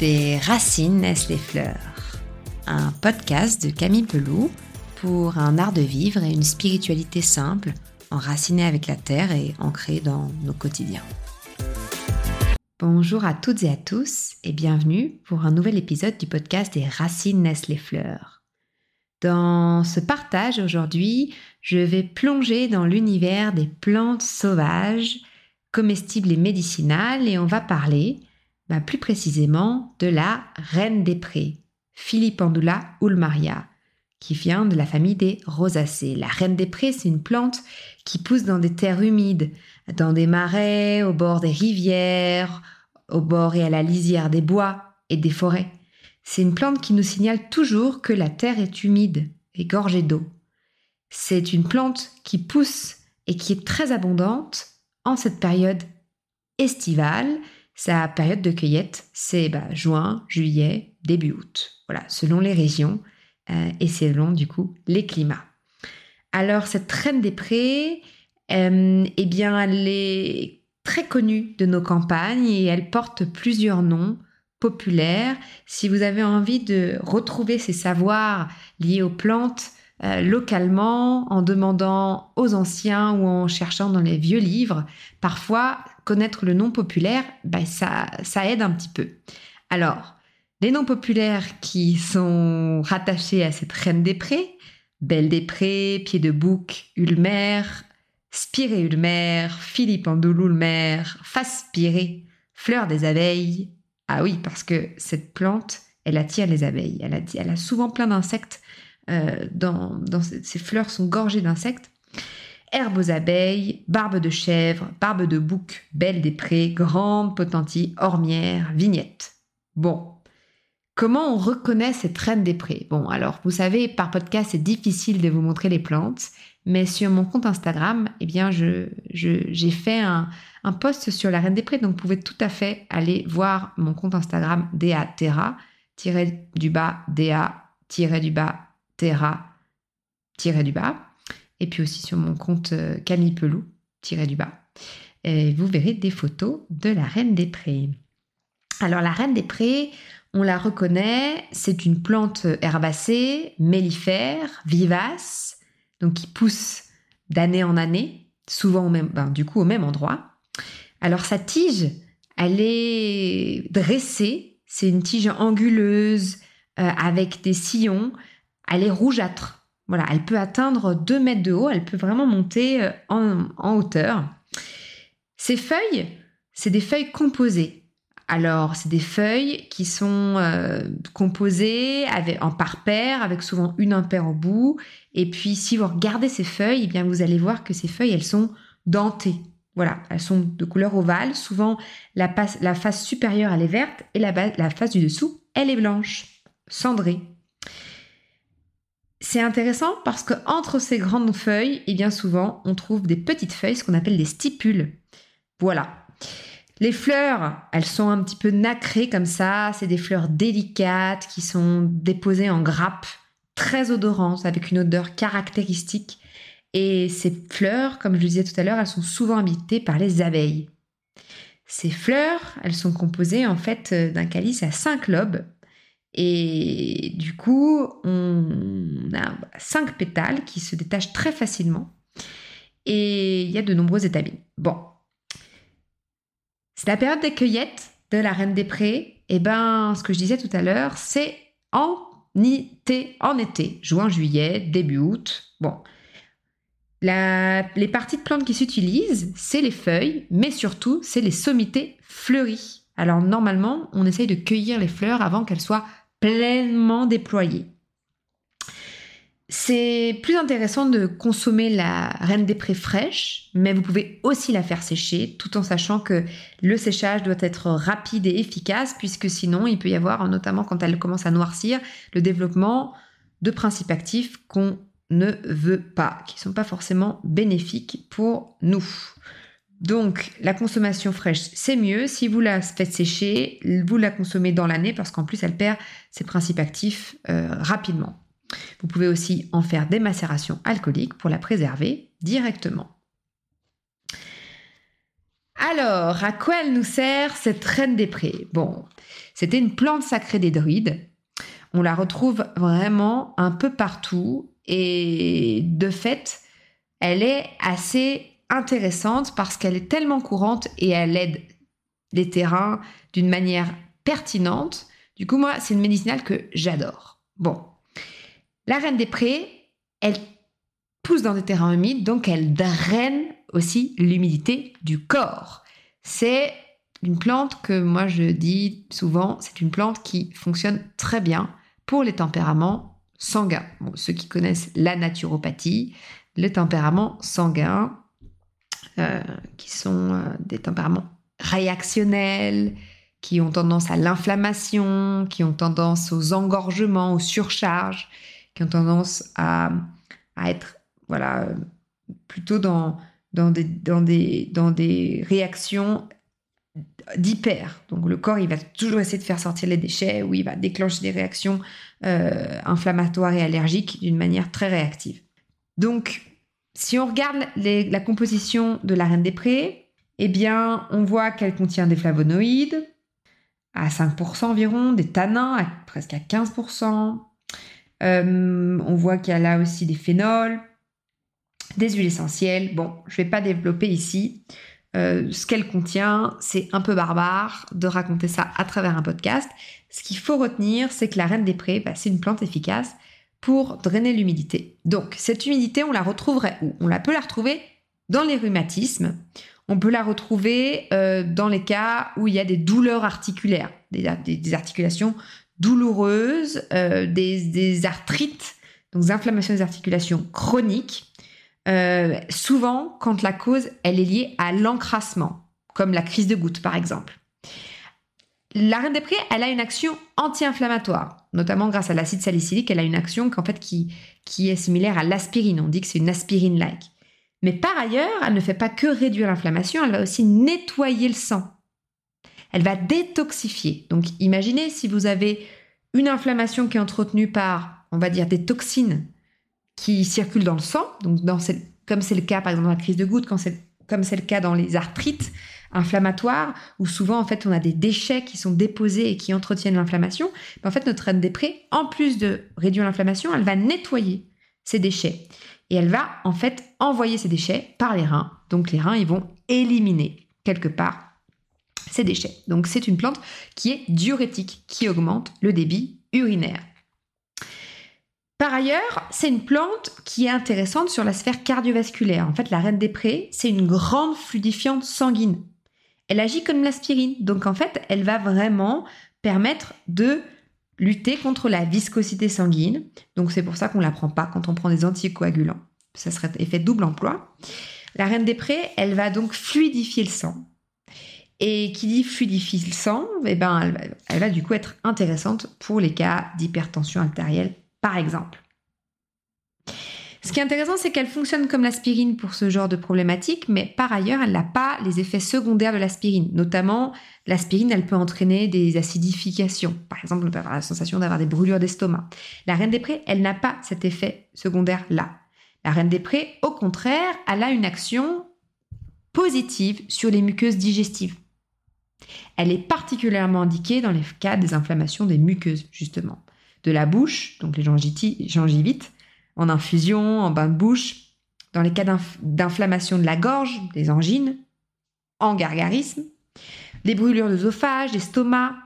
Des racines naissent les fleurs. Un podcast de Camille Peloux pour un art de vivre et une spiritualité simple, enracinée avec la terre et ancrée dans nos quotidiens. Bonjour à toutes et à tous et bienvenue pour un nouvel épisode du podcast Des racines naissent les fleurs. Dans ce partage aujourd'hui, je vais plonger dans l'univers des plantes sauvages, comestibles et médicinales et on va parler bah, plus précisément de la reine des prés, Philippandula ulmaria, qui vient de la famille des rosacées. La reine des prés, c'est une plante qui pousse dans des terres humides, dans des marais, au bord des rivières, au bord et à la lisière des bois et des forêts. C'est une plante qui nous signale toujours que la terre est humide et gorgée d'eau. C'est une plante qui pousse et qui est très abondante en cette période estivale sa période de cueillette, c'est bah, juin, juillet, début août. Voilà, selon les régions euh, et selon du coup les climats. Alors cette reine des prés, euh, eh bien elle est très connue de nos campagnes et elle porte plusieurs noms populaires. Si vous avez envie de retrouver ces savoirs liés aux plantes euh, localement, en demandant aux anciens ou en cherchant dans les vieux livres, parfois connaître le nom populaire, ben ça, ça aide un petit peu. Alors, les noms populaires qui sont rattachés à cette reine des prés, Belle des Prés, Pied de Bouc, Ulmer, Spiré Ulmer, Philippe Andoulou Ulmer, Face Spiré, Fleur des abeilles. Ah oui, parce que cette plante, elle attire les abeilles. Elle a, souvent plein d'insectes. Euh, ces fleurs sont gorgées d'insectes herbe aux abeilles, barbe de chèvre, barbe de bouc, belle des prés, grande potentie, ormière, vignette. Bon. Comment on reconnaît cette reine des prés? Bon, alors, vous savez, par podcast, c'est difficile de vous montrer les plantes, mais sur mon compte Instagram, eh bien, j'ai fait un, post sur la reine des prés, donc vous pouvez tout à fait aller voir mon compte Instagram DA Terra, tiré du bas, DA, du bas, Terra, du bas et puis aussi sur mon compte euh, Camille Pelou, tiré du bas. Et vous verrez des photos de la Reine des Prés. Alors la Reine des Prés, on la reconnaît, c'est une plante herbacée, mellifère, vivace, donc qui pousse d'année en année, souvent au même, ben, du coup au même endroit. Alors sa tige, elle est dressée, c'est une tige anguleuse euh, avec des sillons, elle est rougeâtre. Voilà, elle peut atteindre 2 mètres de haut, elle peut vraiment monter euh, en, hauteur. Ces feuilles, c'est des feuilles composées. Alors, c'est des feuilles qui sont euh, composées avec, en par paire, avec souvent une impaire au bout. Et puis, si vous regardez ces feuilles, eh bien, vous allez voir que ces feuilles, elles sont dentées. Voilà, elles sont de couleur ovale. Souvent, la, face supérieure, elle est verte et la, la face du dessous, elle est blanche, cendrée. C'est intéressant parce que entre ces grandes feuilles, et bien souvent, on trouve des petites feuilles, ce qu'on appelle des stipules. Voilà. Les fleurs, elles sont un petit peu nacrées comme ça. C'est des fleurs délicates qui sont déposées en grappes, très odorantes, avec une odeur caractéristique. Et ces fleurs, comme je le disais tout à l'heure, elles sont souvent habitées par les abeilles. Ces fleurs, elles sont composées en fait d'un calice à cinq lobes et du coup, on a cinq pétales qui se détachent très facilement. Et il y a de nombreuses étamines. Bon. C'est la période des cueillettes de la Reine des Prés. Et eh ben, ce que je disais tout à l'heure, c'est en été, en été, juin, juillet, début août. Bon. les parties de plantes qui s'utilisent, c'est les feuilles, mais surtout, c'est les sommités fleuries. Alors normalement, on essaye de cueillir les fleurs avant qu'elles soient pleinement déployée. C'est plus intéressant de consommer la reine des prés fraîche, mais vous pouvez aussi la faire sécher, tout en sachant que le séchage doit être rapide et efficace, puisque sinon il peut y avoir, notamment quand elle commence à noircir, le développement de principes actifs qu'on ne veut pas, qui ne sont pas forcément bénéfiques pour nous. Donc, la consommation fraîche, c'est mieux. Si vous la faites sécher, vous la consommez dans l'année parce qu'en plus, elle perd ses principes actifs euh, rapidement. Vous pouvez aussi en faire des macérations alcooliques pour la préserver directement. Alors, à quoi elle nous sert cette reine des prés? Bon, c'était une plante sacrée des druides. On la retrouve vraiment un peu partout et de fait, elle est assez intéressante parce qu'elle est tellement courante et elle aide les terrains d'une manière pertinente. Du coup, moi, c'est une médicinale que j'adore. Bon, la reine des prés, elle pousse dans des terrains humides, donc elle draine aussi l'humidité du corps. C'est une plante que moi je dis souvent, c'est une plante qui fonctionne très bien pour les tempéraments sanguins. ceux qui connaissent la naturopathie, les tempéraments sanguins, euh, qui sont euh, des tempéraments réactionnels, qui ont tendance à l'inflammation, qui ont tendance aux engorgements, aux surcharges, qui ont tendance à, être voilà, plutôt dans, dans, des, dans, des, dans des réactions d'hyper. Donc le corps, il va toujours essayer de faire sortir les déchets ou il va déclencher des réactions euh, inflammatoires et allergiques d'une manière très réactive. Donc, si on regarde la composition de la reine des prés, eh on voit qu'elle contient des flavonoïdes à 5% environ, des tanins à presque à 15%. Euh, on voit qu'elle a aussi des phénols, des huiles essentielles. Bon, je ne vais pas développer ici euh, ce qu'elle contient. C'est un peu barbare de raconter ça à travers un podcast. Ce qu'il faut retenir, c'est que la reine des prés, bah, c'est une plante efficace pour drainer l'humidité. Donc, cette humidité, on la retrouverait où? On la peut la retrouver dans les rhumatismes. On peut la retrouver euh, dans les cas où il y a des douleurs articulaires, des, articulations douloureuses, euh, des, arthrites, donc des inflammations des articulations chroniques. Euh, souvent, quand la cause, elle est liée à l'encrassement, comme la crise de goutte par exemple. La reine des prés, elle a une action anti-inflammatoire, notamment grâce à l'acide salicylique. Elle a une action fait, qui, qui est similaire à l'aspirine. On dit que c'est une aspirine-like. Mais par ailleurs, elle ne fait pas que réduire l'inflammation, elle va aussi nettoyer le sang. Elle va détoxifier. Donc imaginez si vous avez une inflammation qui est entretenue par, on va dire, des toxines qui circulent dans le sang, donc comme c'est le cas par exemple dans la crise de goutte, comme c'est le cas dans les arthrites, inflammatoire, où souvent en fait on a des déchets qui sont déposés et qui entretiennent l'inflammation, en fait notre reine des prés, en plus de réduire l'inflammation, elle va nettoyer ces déchets. Et elle va en fait envoyer ces déchets par les reins. Donc les reins, ils vont éliminer quelque part ces déchets. Donc c'est une plante qui est diurétique, qui augmente le débit urinaire. Par ailleurs, c'est une plante qui est intéressante sur la sphère cardiovasculaire. En fait, la reine des prés, c'est une grande fluidifiante sanguine elle agit comme l'aspirine. Donc en fait, elle va vraiment permettre de lutter contre la viscosité sanguine. Donc c'est pour ça qu'on ne la prend pas quand on prend des anticoagulants. Ça serait effet double emploi. La reine des prés, elle va donc fluidifier le sang. Et qui dit fluidifier le sang, eh ben, elle va du coup être intéressante pour les cas d'hypertension artérielle, par exemple. Ce qui est intéressant, c'est qu'elle fonctionne comme l'aspirine pour ce genre de problématique, mais par ailleurs, elle n'a pas les effets secondaires de l'aspirine. Notamment, l'aspirine, elle peut entraîner des acidifications. Par exemple, on peut avoir la sensation d'avoir des brûlures d'estomac. La reine des prés, elle n'a pas cet effet secondaire-là. La reine des prés, au contraire, elle a une action positive sur les muqueuses digestives. Elle est particulièrement indiquée dans les cas des inflammations des muqueuses, justement. De la bouche, donc les gingivites, en infusion, en bain de bouche, dans les cas d'inflammation de la gorge, des angines, en gargarisme, des brûlures d'œsophage, d'estomac,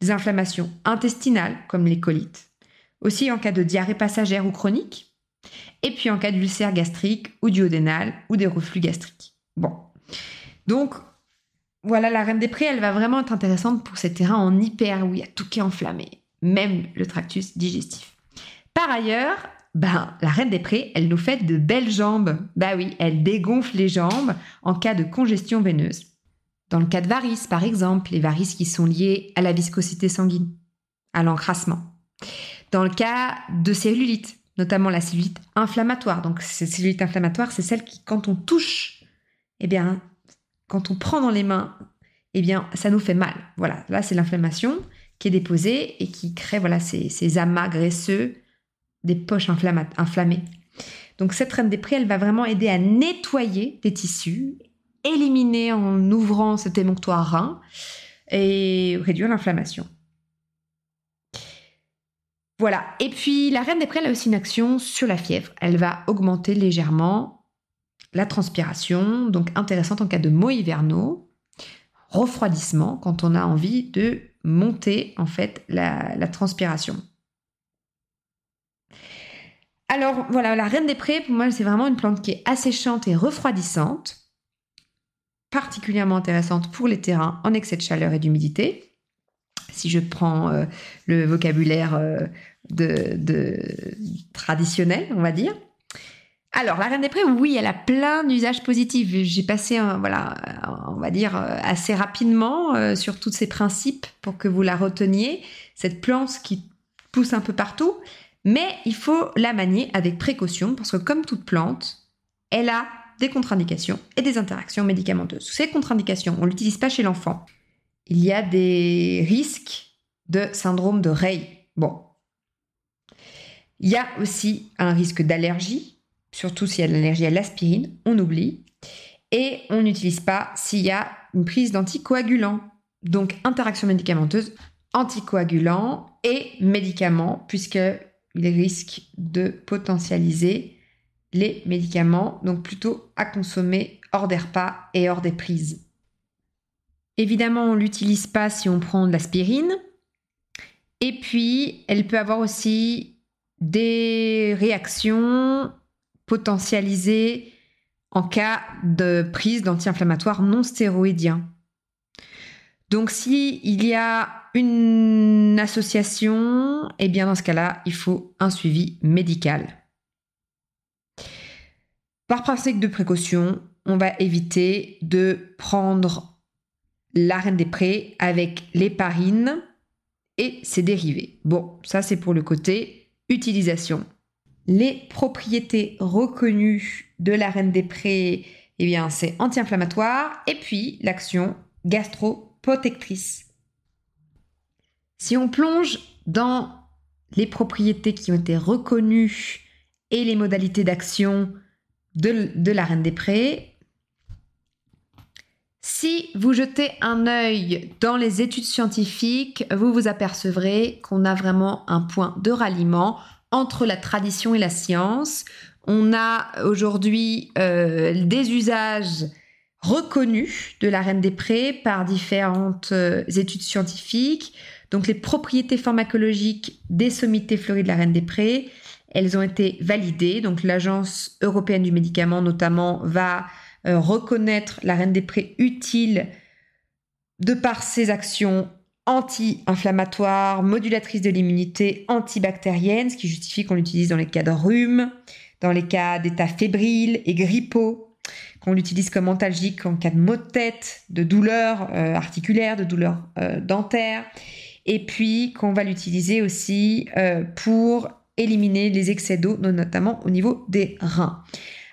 des inflammations intestinales comme les colites, aussi en cas de diarrhée passagère ou chronique, et puis en cas d'ulcère gastrique ou duodénal ou des reflux gastriques. Bon. Donc, voilà, la reine des prés, elle va vraiment être intéressante pour ces terrains en hyper où il y a tout qui est enflammé, même le tractus digestif. Par ailleurs, ben, la reine des prés, elle nous fait de belles jambes. Bah oui, elle dégonfle les jambes en cas de congestion veineuse. Dans le cas de varices, par exemple, les varices qui sont liées à la viscosité sanguine, à l'encrassement. Dans le cas de cellulite, notamment la cellulite inflammatoire. Donc, cette cellulite inflammatoire, c'est celle qui, quand on touche, eh bien, quand on prend dans les mains, eh bien, ça nous fait mal. Voilà, là, c'est l'inflammation qui est déposée et qui crée voilà, ces, ces amas graisseux des poches inflammées. Donc cette reine des prés, elle va vraiment aider à nettoyer des tissus éliminer en ouvrant cet émonctoire rein et réduire l'inflammation. Voilà. Et puis la reine des prés a aussi une action sur la fièvre. Elle va augmenter légèrement la transpiration, donc intéressante en cas de maux hivernaux, refroidissement quand on a envie de monter en fait la, transpiration. Alors voilà, la reine des prés, pour moi, c'est vraiment une plante qui est asséchante et refroidissante, particulièrement intéressante pour les terrains en excès de chaleur et d'humidité. Si je prends euh, le vocabulaire euh, traditionnel, on va dire. Alors, la Reine des Prés, oui, elle a plein d'usages positifs. J'ai passé, voilà, on va dire, assez rapidement euh, sur tous ces principes pour que vous la reteniez. Cette plante qui pousse un peu partout, mais il faut la manier avec précaution parce que comme toute plante, elle a des contre-indications et des interactions médicamenteuses. Ces contre-indications, on ne l'utilise pas chez l'enfant. Il y a des risques de syndrome de Rey. Bon, il y a aussi un risque d'allergie, surtout s'il y a de l'allergie à l'aspirine, on oublie. Et on n'utilise pas s'il y a une prise d'anticoagulants. Donc interaction médicamenteuse, anticoagulants et médicaments, puisqu'il risque de potentialiser les médicaments, donc plutôt à consommer hors des repas et hors des prises. Évidemment, on ne l'utilise pas si on prend de l'aspirine. Et puis, elle peut avoir aussi des réactions potentialisées en cas de prise d'anti-inflammatoires non stéroïdiens. Donc s'il il y a une association, eh bien dans ce cas-là, il faut un suivi médical. Par principe de précaution, on va éviter de prendre l'arène des prés avec l'héparine et ses dérivés. Bon, ça c'est pour le côté Utilisation. Les propriétés reconnues de la reine des prés, eh c'est anti-inflammatoire et puis l'action gastro-protectrice. Si on plonge dans les propriétés qui ont été reconnues et les modalités d'action de, de, la reine des prés, si vous jetez un œil dans les études scientifiques, vous vous apercevrez qu'on a vraiment un point de ralliement entre la tradition et la science. On a aujourd'hui euh, des usages reconnus de la reine des prés par différentes euh, études scientifiques. Donc les propriétés pharmacologiques des sommités fleuries de la reine des prés, elles ont été validées. Donc l'Agence européenne du médicament notamment va euh, reconnaître la reine des prés utile de par ses actions anti-inflammatoire, modulatrice de l'immunité, antibactérienne, ce qui justifie qu'on l'utilise dans les cas de rhume, dans les cas d'état fébrile et grippaux, qu'on l'utilise comme antalgique en cas de maux de tête, de douleurs euh, articulaires, de douleurs euh, dentaires, et puis qu'on va l'utiliser aussi pour éliminer les excès d'eau, notamment au niveau des reins.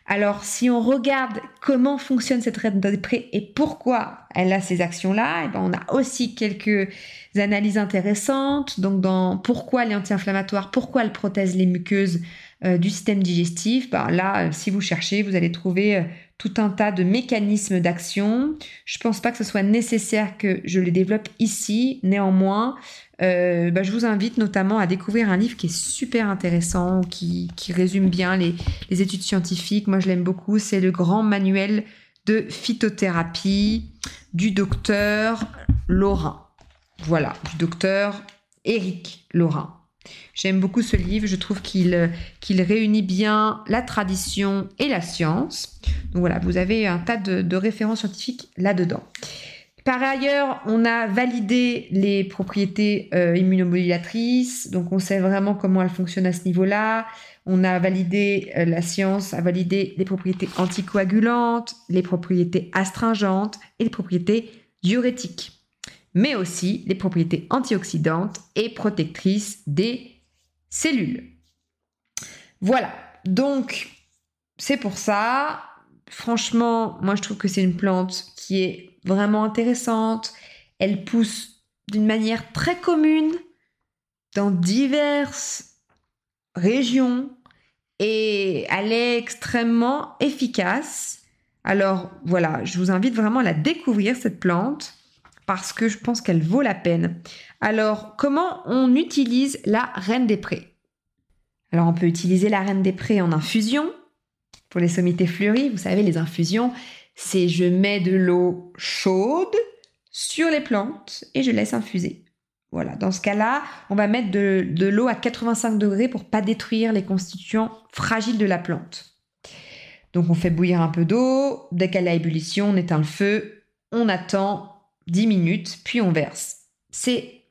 Alors, si on regarde comment fonctionne cette reine des prés et pourquoi elle a ces actions-là, eh ben, on a aussi quelques analyses intéressantes. Donc, dans pourquoi elle est anti-inflammatoire, pourquoi elle protège les muqueuses euh, du système digestif, ben, là, euh, si vous cherchez, vous allez trouver euh, tout un tas de mécanismes d'action. Je ne pense pas que ce soit nécessaire que je les développe ici. Néanmoins, euh, bah, je vous invite notamment à découvrir un livre qui est super intéressant, qui, résume bien les, études scientifiques. Moi, je l'aime beaucoup. C'est le grand manuel de phytothérapie du docteur Laurin. Voilà, du docteur Eric Laurin. J'aime beaucoup ce livre, je trouve qu'il qu'il réunit bien la tradition et la science. Donc voilà, vous avez un tas de références scientifiques là-dedans. Par ailleurs, on a validé les propriétés euh, immunomodulatrices, donc on sait vraiment comment elles fonctionnent à ce niveau-là. On a validé, euh, la science a validé les propriétés anticoagulantes, les propriétés astringentes et les propriétés diurétiques, mais aussi les propriétés antioxydantes et protectrices des cellules. Voilà, donc c'est pour ça, franchement, moi je trouve que c'est une plante qui est vraiment intéressante. Elle pousse d'une manière très commune dans diverses régions et elle est extrêmement efficace. Alors voilà, je vous invite vraiment à la découvrir, cette plante, parce que je pense qu'elle vaut la peine. Alors, comment on utilise la reine des prés? Alors, on peut utiliser la reine des prés en infusion pour les sommités fleuries. Vous savez, les infusions, c'est je mets de l'eau chaude sur les plantes et je laisse infuser. Voilà, dans ce cas-là, on va mettre de, l'eau à 85 degrés pour pas détruire les constituants fragiles de la plante. Donc on fait bouillir un peu d'eau, dès qu'elle à ébullition, on éteint le feu, on attend 10 minutes, puis on verse. C'est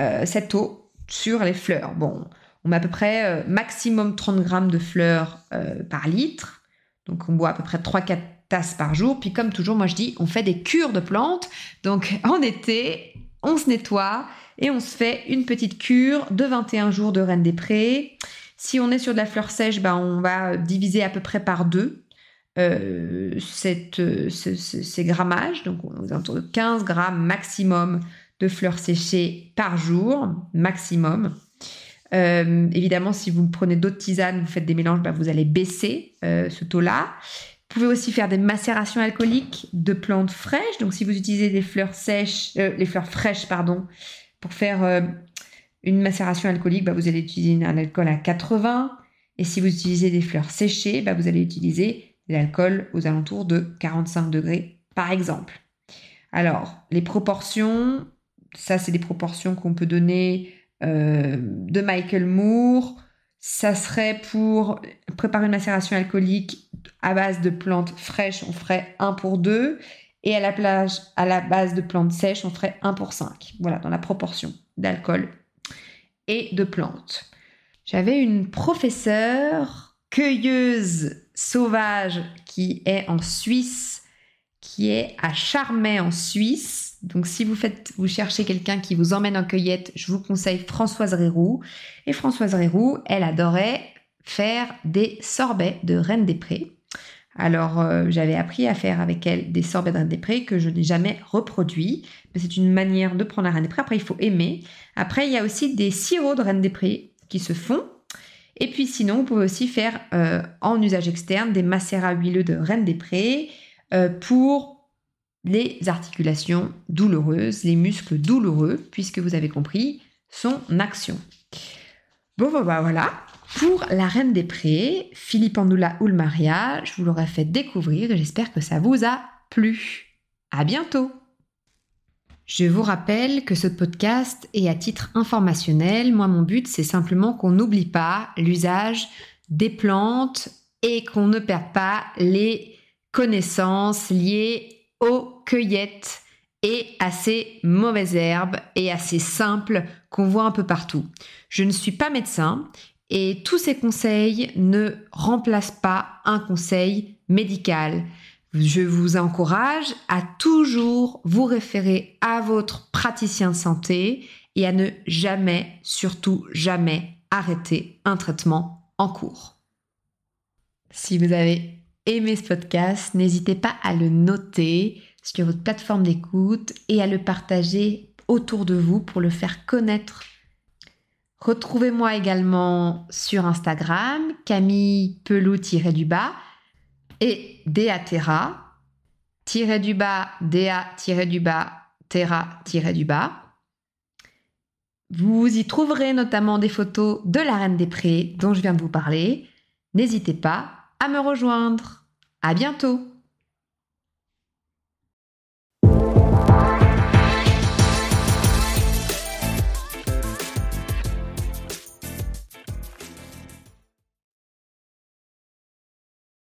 euh, cette eau sur les fleurs. Bon, on met à peu près euh, maximum 30 grammes de fleurs euh, par litre. Donc on boit à peu près 3-4 tasses par jour. Puis comme toujours, moi je dis, on fait des cures de plantes. Donc en été, on se nettoie et on se fait une petite cure de 21 jours de Reine des Prés. Si on est sur de la fleur sèche, ben on va diviser à peu près par deux euh, cette, ces grammages. Donc on est autour de 15 grammes maximum de fleurs séchées par jour, maximum. Euh, évidemment, si vous prenez d'autres tisanes, vous faites des mélanges, ben vous allez baisser euh, ce taux-là. Vous pouvez aussi faire des macérations alcooliques de plantes fraîches. Donc, si vous utilisez des fleurs sèches, euh, les fleurs fraîches, pardon, pour faire euh, une macération alcoolique, bah, vous allez utiliser un alcool à 80. Et si vous utilisez des fleurs séchées, bah, vous allez utiliser l'alcool aux alentours de 45 degrés, par exemple. Alors, les proportions, ça, c'est des proportions qu'on peut donner euh, de Michael Moore. Ça serait pour préparer une macération alcoolique à base de plantes fraîches, on ferait 1 pour 2. Et à la, à la base de plantes sèches, on ferait 1 pour 5. Voilà, dans la proportion d'alcool et de plantes. J'avais une professeure cueilleuse sauvage qui est en Suisse, qui est à Charmey en Suisse. Donc si vous faites, vous cherchez quelqu'un qui vous emmène en cueillette, je vous conseille Françoise Réroux. Et Françoise Réroux, elle adorait faire des sorbets de Reine des Prés. Alors, euh, j'avais appris à faire avec elle des sorbets de Reine des Prés que je n'ai jamais reproduit. Mais c'est une manière de prendre la Reine des Prés. Après, il faut aimer. Après, il y a aussi des sirops de Reine des Prés qui se font. Et puis sinon, vous pouvez aussi faire euh, en usage externe des macérats huileux de Reine des Prés euh, pour les articulations douloureuses, les muscles douloureux, puisque vous avez compris son action. Bon, bah voilà, pour La Reine des Prés, Philippe Andoula ou le Maria, je vous l'aurais fait découvrir et j'espère que ça vous a plu. À bientôt! Je vous rappelle que ce podcast est à titre informationnel. Moi, mon but, c'est simplement qu'on n'oublie pas l'usage des plantes et qu'on ne perde pas les connaissances liées aux cueillettes et à ces mauvaises herbes et à ces simples qu'on voit un peu partout. Je ne suis pas médecin et tous ces conseils ne remplacent pas un conseil médical. Je vous encourage à toujours vous référer à votre praticien de santé et à ne jamais, surtout jamais, arrêter un traitement en cours. Si vous avez aimé ce podcast, n'hésitez pas à le noter sur votre plateforme d'écoute et à le partager autour de vous pour le faire connaître Retrouvez-moi également sur Instagram, Camille Pelou-du-bas et Deatera, du bas, du bas, Terra du bas. Vous y trouverez notamment des photos de la Reine des Prés dont je viens de vous parler. N'hésitez pas à me rejoindre. À bientôt!